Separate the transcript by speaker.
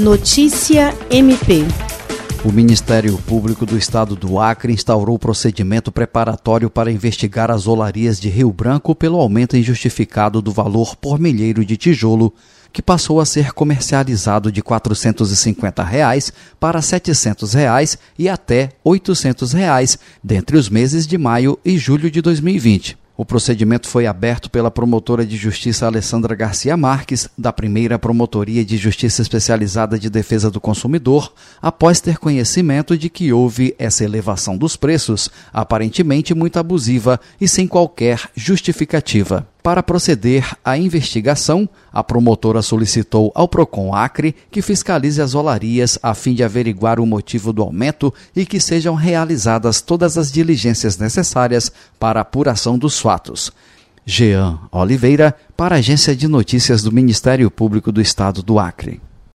Speaker 1: Notícia MP.
Speaker 2: O Ministério Público do Estado do Acre instaurou procedimento preparatório para investigar as olarias de Rio Branco pelo aumento injustificado do valor por milheiro de tijolo, que passou a ser comercializado de 450 reais para 700 reais e até 800 reais, dentre os meses de maio e julho de 2020. O procedimento foi aberto pela promotora de justiça Alessandra Garcia Marques, da primeira Promotoria de Justiça Especializada de Defesa do Consumidor, após ter conhecimento de que houve essa elevação dos preços, aparentemente muito abusiva e sem qualquer justificativa. Para proceder à investigação, a promotora solicitou ao Procon Acre que fiscalize as olarias a fim de averiguar o motivo do aumento e que sejam realizadas todas as diligências necessárias para a apuração dos fatos. Jean Oliveira, para a Agência de Notícias do Ministério Público do Estado do Acre.